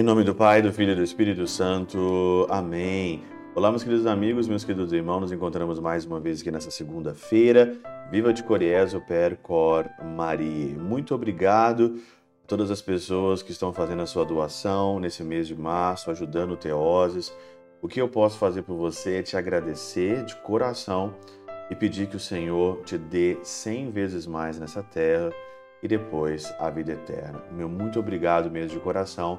Em nome do Pai, do Filho e do Espírito Santo. Amém. Olá, meus queridos amigos, meus queridos irmãos, nos encontramos mais uma vez aqui nessa segunda-feira. Viva de Coriezo per Cor Maria. Muito obrigado a todas as pessoas que estão fazendo a sua doação nesse mês de março, ajudando o Teoses. O que eu posso fazer por você é te agradecer de coração e pedir que o Senhor te dê cem vezes mais nessa terra e depois a vida eterna. Meu muito obrigado mesmo de coração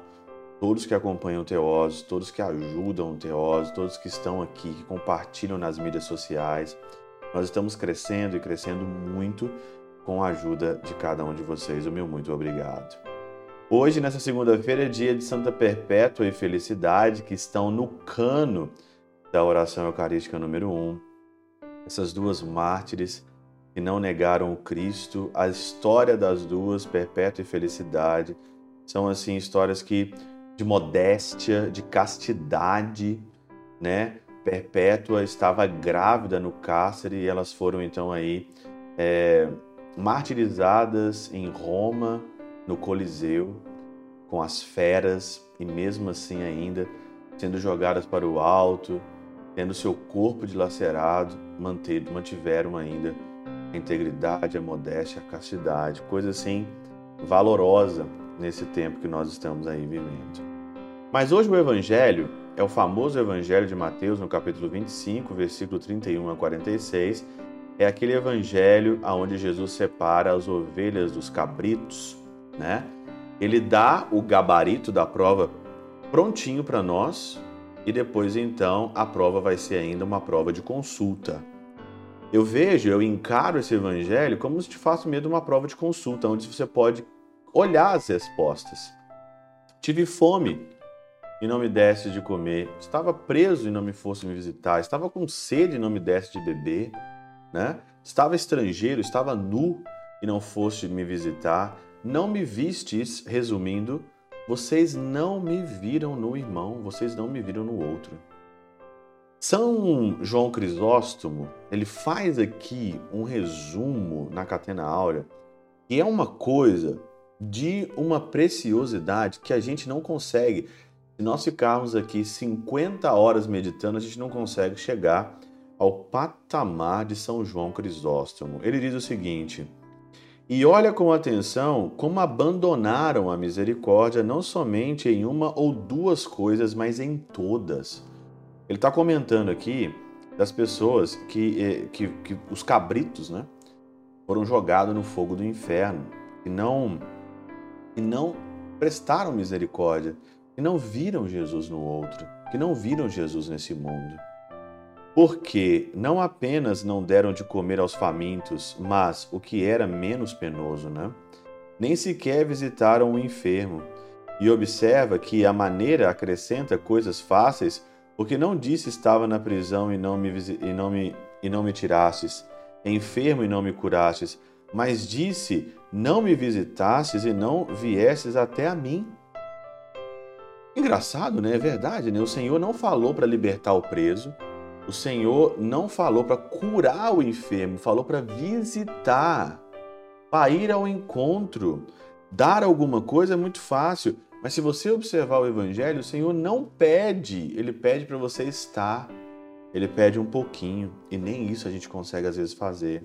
todos que acompanham o Teose, todos que ajudam o Teose, todos que estão aqui, que compartilham nas mídias sociais. Nós estamos crescendo e crescendo muito com a ajuda de cada um de vocês. O meu muito obrigado. Hoje, nessa segunda-feira, é dia de Santa Perpétua e Felicidade, que estão no cano da oração eucarística número 1. Essas duas mártires que não negaram o Cristo, a história das duas, Perpétua e Felicidade, são assim histórias que de modéstia, de castidade, né? Perpétua estava grávida no cárcere e elas foram então aí é, martirizadas em Roma, no Coliseu, com as feras e mesmo assim ainda sendo jogadas para o alto, tendo seu corpo dilacerado, mantiveram ainda a integridade, a modéstia, a castidade, coisa assim valorosa nesse tempo que nós estamos aí vivendo. Mas hoje o Evangelho é o famoso Evangelho de Mateus, no capítulo 25, versículo 31 a 46. É aquele evangelho onde Jesus separa as ovelhas dos cabritos, né? Ele dá o gabarito da prova prontinho para nós e depois então a prova vai ser ainda uma prova de consulta. Eu vejo, eu encaro esse evangelho como se te faço medo de uma prova de consulta, onde você pode olhar as respostas. Tive fome e não me desse de comer. Estava preso e não me fosse me visitar. Estava com sede e não me desse de beber. Né? Estava estrangeiro, estava nu e não foste me visitar. Não me vistes, resumindo, vocês não me viram no irmão, vocês não me viram no outro. São João Crisóstomo, ele faz aqui um resumo na Catena Áurea, que é uma coisa de uma preciosidade que a gente não consegue. Se nós ficarmos aqui 50 horas meditando, a gente não consegue chegar ao patamar de São João Crisóstomo. Ele diz o seguinte: E olha com atenção como abandonaram a misericórdia não somente em uma ou duas coisas, mas em todas. Ele está comentando aqui das pessoas que, eh, que, que os cabritos, né, foram jogados no fogo do inferno e não e não prestaram misericórdia, que não viram Jesus no outro, que não viram Jesus nesse mundo. Porque não apenas não deram de comer aos famintos, mas o que era menos penoso, né? Nem sequer visitaram o enfermo. E observa que a maneira acrescenta coisas fáceis, porque não disse estava na prisão e não me, e não me, e não me tirastes, enfermo e não me curastes, mas disse: Não me visitasses e não viesses até a mim. Engraçado, né? É verdade, né? O Senhor não falou para libertar o preso, o Senhor não falou para curar o enfermo, falou para visitar, para ir ao encontro. Dar alguma coisa é muito fácil, mas se você observar o Evangelho, o Senhor não pede, ele pede para você estar. Ele pede um pouquinho, e nem isso a gente consegue às vezes fazer.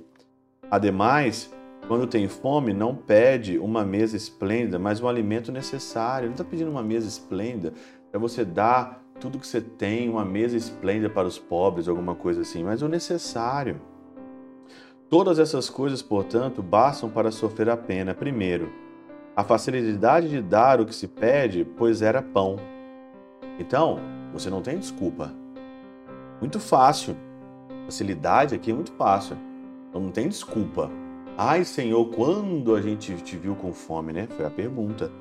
Ademais, quando tem fome, não pede uma mesa esplêndida, mas um alimento necessário. Não está pedindo uma mesa esplêndida para você dar tudo que você tem, uma mesa esplêndida para os pobres, alguma coisa assim, mas o necessário. Todas essas coisas, portanto, bastam para sofrer a pena. Primeiro, a facilidade de dar o que se pede, pois era pão. Então, você não tem desculpa. Muito fácil. Facilidade aqui é muito fácil. Então não tem desculpa. Ai, Senhor, quando a gente te viu com fome, né? Foi a pergunta.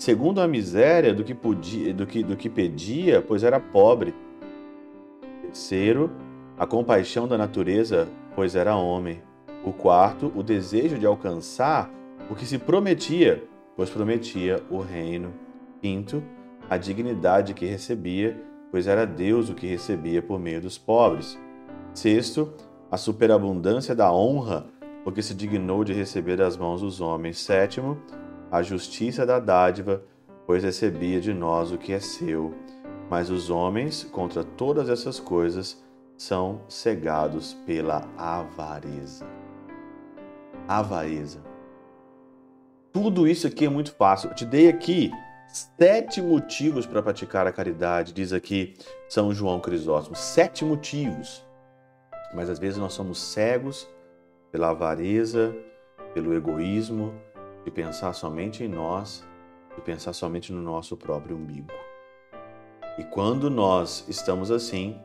Segundo a miséria do que, podia, do que, do que pedia, pois era pobre. Terceiro, a compaixão da natureza, pois era homem. O quarto, o desejo de alcançar o que se prometia, pois prometia o reino. Quinto, a dignidade que recebia, pois era Deus o que recebia por meio dos pobres. Sexto, a superabundância da honra, porque se dignou de receber das mãos dos homens. Sétimo, a justiça da dádiva, pois recebia de nós o que é seu. Mas os homens, contra todas essas coisas, são cegados pela avareza. Avareza. Tudo isso aqui é muito fácil. Eu te dei aqui sete motivos para praticar a caridade, diz aqui São João Crisóstomo. Sete motivos. Mas às vezes nós somos cegos pela avareza, pelo egoísmo, de pensar somente em nós, de pensar somente no nosso próprio umbigo. E quando nós estamos assim,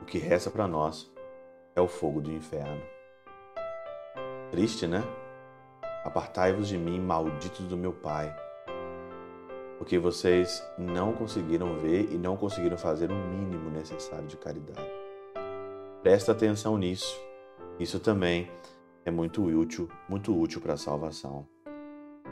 o que resta para nós é o fogo do inferno. Triste, né? Apartai-vos de mim, malditos do meu Pai, porque vocês não conseguiram ver e não conseguiram fazer o mínimo necessário de caridade. Presta atenção nisso. Isso também é muito útil, muito útil para a salvação.